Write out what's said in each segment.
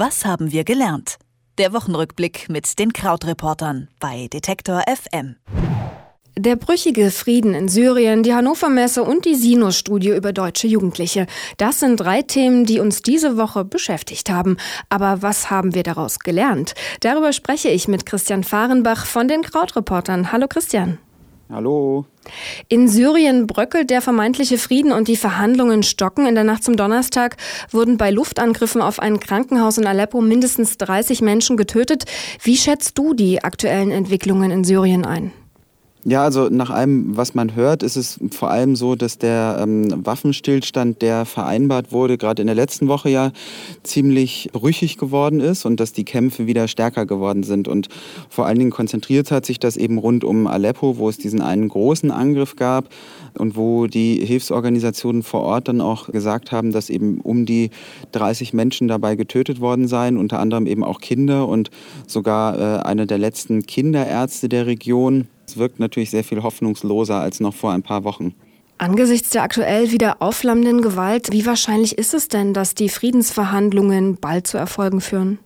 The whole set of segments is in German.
Was haben wir gelernt? Der Wochenrückblick mit den Krautreportern bei Detektor FM. Der brüchige Frieden in Syrien, die Hannover Messe und die Sinus-Studie über deutsche Jugendliche. Das sind drei Themen, die uns diese Woche beschäftigt haben. Aber was haben wir daraus gelernt? Darüber spreche ich mit Christian Fahrenbach von den Krautreportern. Hallo Christian. Hallo. In Syrien bröckelt der vermeintliche Frieden und die Verhandlungen stocken. In der Nacht zum Donnerstag wurden bei Luftangriffen auf ein Krankenhaus in Aleppo mindestens 30 Menschen getötet. Wie schätzt du die aktuellen Entwicklungen in Syrien ein? Ja, also nach allem, was man hört, ist es vor allem so, dass der ähm, Waffenstillstand, der vereinbart wurde, gerade in der letzten Woche ja ziemlich brüchig geworden ist und dass die Kämpfe wieder stärker geworden sind. Und vor allen Dingen konzentriert hat sich das eben rund um Aleppo, wo es diesen einen großen Angriff gab und wo die Hilfsorganisationen vor Ort dann auch gesagt haben, dass eben um die 30 Menschen dabei getötet worden seien, unter anderem eben auch Kinder und sogar äh, einer der letzten Kinderärzte der Region es wirkt natürlich sehr viel hoffnungsloser als noch vor ein paar Wochen. Angesichts der aktuell wieder aufflammenden Gewalt, wie wahrscheinlich ist es denn, dass die Friedensverhandlungen bald zu Erfolgen führen?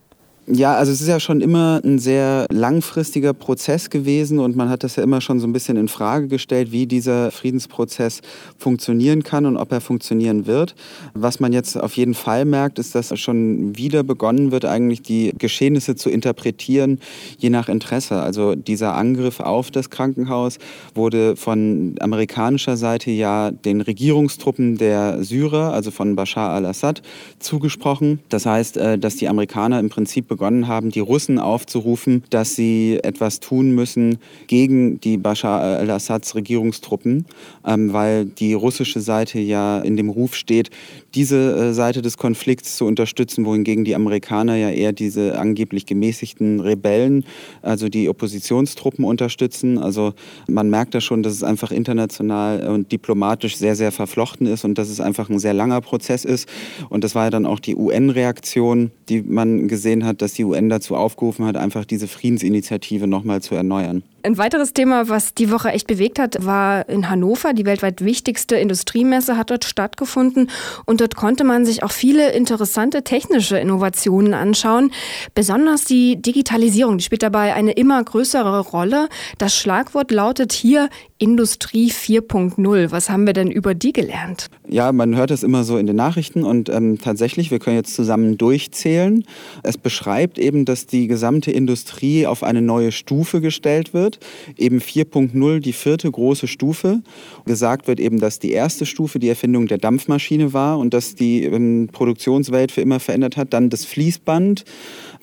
Ja, also es ist ja schon immer ein sehr langfristiger Prozess gewesen und man hat das ja immer schon so ein bisschen in Frage gestellt, wie dieser Friedensprozess funktionieren kann und ob er funktionieren wird. Was man jetzt auf jeden Fall merkt, ist, dass schon wieder begonnen wird, eigentlich die Geschehnisse zu interpretieren, je nach Interesse. Also dieser Angriff auf das Krankenhaus wurde von amerikanischer Seite ja den Regierungstruppen der Syrer, also von Bashar al-Assad, zugesprochen. Das heißt, äh, dass die Amerikaner im Prinzip begonnen haben, die Russen aufzurufen, dass sie etwas tun müssen gegen die Bashar al-Assads Regierungstruppen, ähm, weil die russische Seite ja in dem Ruf steht, diese äh, Seite des Konflikts zu unterstützen, wohingegen die Amerikaner ja eher diese angeblich gemäßigten Rebellen, also die Oppositionstruppen unterstützen. Also man merkt da schon, dass es einfach international und diplomatisch sehr, sehr verflochten ist und dass es einfach ein sehr langer Prozess ist. Und das war ja dann auch die UN-Reaktion, die man gesehen hat, dass die UN dazu aufgerufen hat, einfach diese Friedensinitiative nochmal zu erneuern. Ein weiteres Thema, was die Woche echt bewegt hat, war in Hannover. Die weltweit wichtigste Industriemesse hat dort stattgefunden und dort konnte man sich auch viele interessante technische Innovationen anschauen. Besonders die Digitalisierung, die spielt dabei eine immer größere Rolle. Das Schlagwort lautet hier Industrie 4.0. Was haben wir denn über die gelernt? Ja, man hört das immer so in den Nachrichten und ähm, tatsächlich, wir können jetzt zusammen durchzählen. Es beschreibt eben, dass die gesamte Industrie auf eine neue Stufe gestellt wird wird, eben 4.0 die vierte große Stufe. Gesagt wird eben, dass die erste Stufe die Erfindung der Dampfmaschine war und dass die ähm, Produktionswelt für immer verändert hat. Dann das Fließband.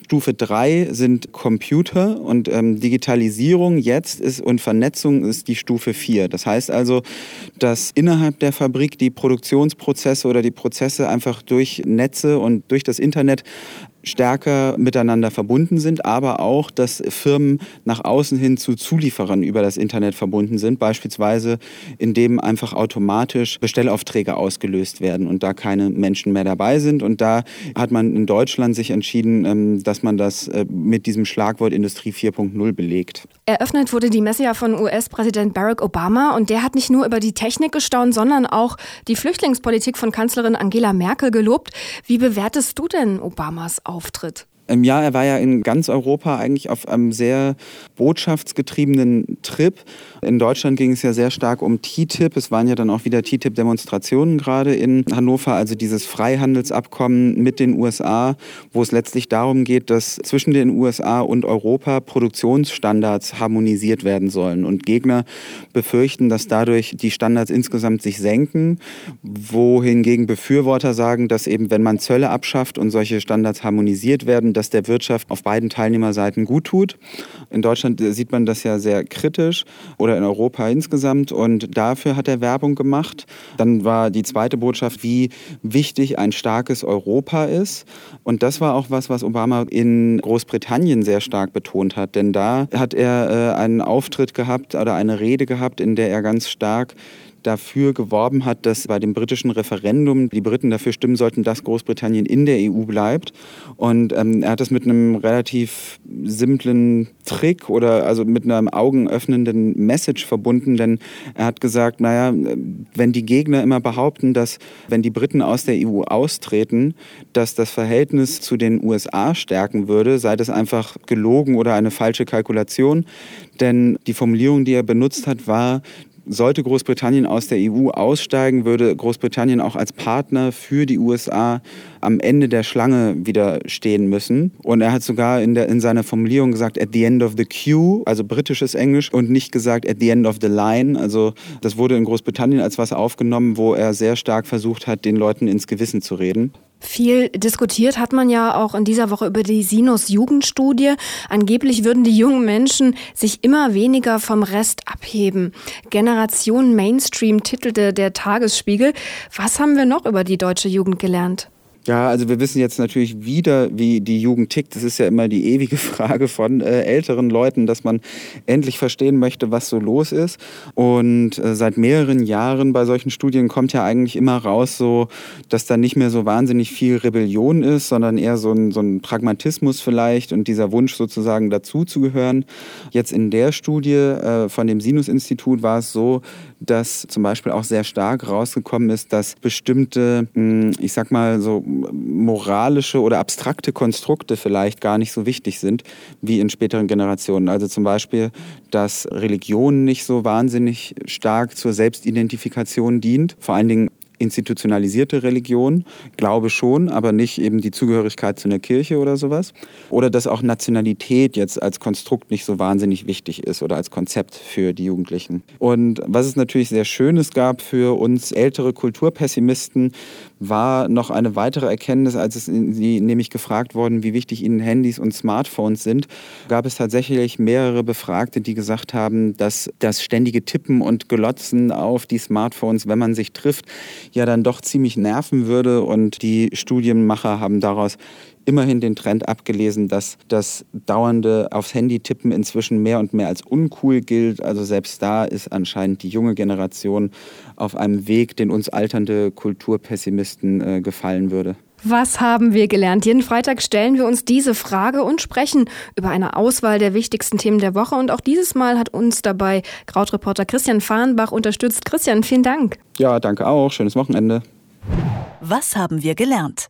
Stufe 3 sind Computer und ähm, Digitalisierung jetzt ist und Vernetzung ist die Stufe 4. Das heißt also, dass innerhalb der Fabrik die Produktionsprozesse oder die Prozesse einfach durch Netze und durch das Internet stärker miteinander verbunden sind, aber auch, dass Firmen nach außen hin zu Zulieferern über das Internet verbunden sind, beispielsweise indem einfach automatisch Bestellaufträge ausgelöst werden und da keine Menschen mehr dabei sind. Und da hat man in Deutschland sich entschieden, ähm, dass man das äh, mit diesem Schlagwort Industrie 4.0 belegt. Eröffnet wurde die Messe ja von US-Präsident Barack Obama und der hat nicht nur über die Technik gestaunt, sondern auch die Flüchtlingspolitik von Kanzlerin Angela Merkel gelobt. Wie bewertest du denn Obamas Auftritt? Im Jahr, er war ja in ganz Europa eigentlich auf einem sehr botschaftsgetriebenen Trip. In Deutschland ging es ja sehr stark um TTIP. Es waren ja dann auch wieder TTIP-Demonstrationen gerade in Hannover, also dieses Freihandelsabkommen mit den USA, wo es letztlich darum geht, dass zwischen den USA und Europa Produktionsstandards harmonisiert werden sollen. Und Gegner befürchten, dass dadurch die Standards insgesamt sich senken, wohingegen Befürworter sagen, dass eben, wenn man Zölle abschafft und solche Standards harmonisiert werden, das der Wirtschaft auf beiden Teilnehmerseiten gut tut. In Deutschland sieht man das ja sehr kritisch oder in Europa insgesamt und dafür hat er Werbung gemacht. Dann war die zweite Botschaft, wie wichtig ein starkes Europa ist. Und das war auch was, was Obama in Großbritannien sehr stark betont hat, denn da hat er äh, einen Auftritt gehabt oder eine Rede gehabt, in der er ganz stark dafür geworben hat, dass bei dem britischen Referendum die Briten dafür stimmen sollten, dass Großbritannien in der EU bleibt. Und ähm, er hat das mit einem relativ simplen Trick oder also mit einem augenöffnenden Message verbunden, denn er hat gesagt, naja, wenn die Gegner immer behaupten, dass wenn die Briten aus der EU austreten, dass das Verhältnis zu den USA stärken würde, sei das einfach gelogen oder eine falsche Kalkulation. Denn die Formulierung, die er benutzt hat, war, sollte Großbritannien aus der EU aussteigen, würde Großbritannien auch als Partner für die USA am Ende der Schlange wieder stehen müssen. Und er hat sogar in, der, in seiner Formulierung gesagt, at the end of the queue, also britisches Englisch, und nicht gesagt at the end of the line. Also das wurde in Großbritannien als was aufgenommen, wo er sehr stark versucht hat, den Leuten ins Gewissen zu reden. Viel diskutiert hat man ja auch in dieser Woche über die Sinus-Jugendstudie. Angeblich würden die jungen Menschen sich immer weniger vom Rest abheben. Generation Mainstream titelte der Tagesspiegel. Was haben wir noch über die deutsche Jugend gelernt? Ja, also wir wissen jetzt natürlich wieder, wie die Jugend tickt. Das ist ja immer die ewige Frage von äh, älteren Leuten, dass man endlich verstehen möchte, was so los ist. Und äh, seit mehreren Jahren bei solchen Studien kommt ja eigentlich immer raus, so, dass da nicht mehr so wahnsinnig viel Rebellion ist, sondern eher so ein, so ein Pragmatismus vielleicht und dieser Wunsch sozusagen dazuzugehören. Jetzt in der Studie äh, von dem Sinus-Institut war es so, dass zum Beispiel auch sehr stark rausgekommen ist, dass bestimmte, hm, ich sag mal so moralische oder abstrakte Konstrukte vielleicht gar nicht so wichtig sind wie in späteren Generationen. Also zum Beispiel, dass Religion nicht so wahnsinnig stark zur Selbstidentifikation dient, vor allen Dingen institutionalisierte Religion, Glaube schon, aber nicht eben die Zugehörigkeit zu einer Kirche oder sowas. Oder dass auch Nationalität jetzt als Konstrukt nicht so wahnsinnig wichtig ist oder als Konzept für die Jugendlichen. Und was es natürlich sehr Schönes gab für uns ältere Kulturpessimisten, war noch eine weitere Erkenntnis, als es sie nämlich gefragt worden, wie wichtig ihnen Handys und Smartphones sind, gab es tatsächlich mehrere Befragte, die gesagt haben, dass das ständige Tippen und Glotzen auf die Smartphones, wenn man sich trifft, ja dann doch ziemlich nerven würde. Und die Studienmacher haben daraus immerhin den Trend abgelesen, dass das dauernde aufs Handy tippen inzwischen mehr und mehr als uncool gilt. Also selbst da ist anscheinend die junge Generation auf einem Weg, den uns alternde Kulturpessimisten äh, gefallen würde. Was haben wir gelernt? Jeden Freitag stellen wir uns diese Frage und sprechen über eine Auswahl der wichtigsten Themen der Woche. Und auch dieses Mal hat uns dabei Krautreporter Christian Fahrenbach unterstützt. Christian, vielen Dank. Ja, danke auch. Schönes Wochenende. Was haben wir gelernt?